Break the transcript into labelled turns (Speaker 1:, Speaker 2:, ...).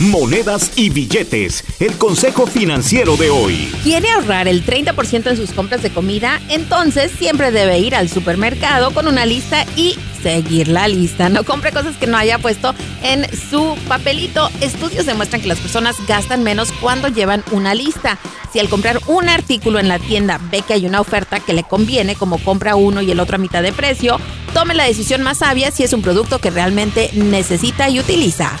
Speaker 1: Monedas y billetes. El consejo financiero de hoy.
Speaker 2: ¿Quiere ahorrar el 30% en sus compras de comida? Entonces siempre debe ir al supermercado con una lista y seguir la lista. No compre cosas que no haya puesto en su papelito. Estudios demuestran que las personas gastan menos cuando llevan una lista. Si al comprar un artículo en la tienda ve que hay una oferta que le conviene, como compra uno y el otro a mitad de precio, tome la decisión más sabia si es un producto que realmente necesita y utiliza.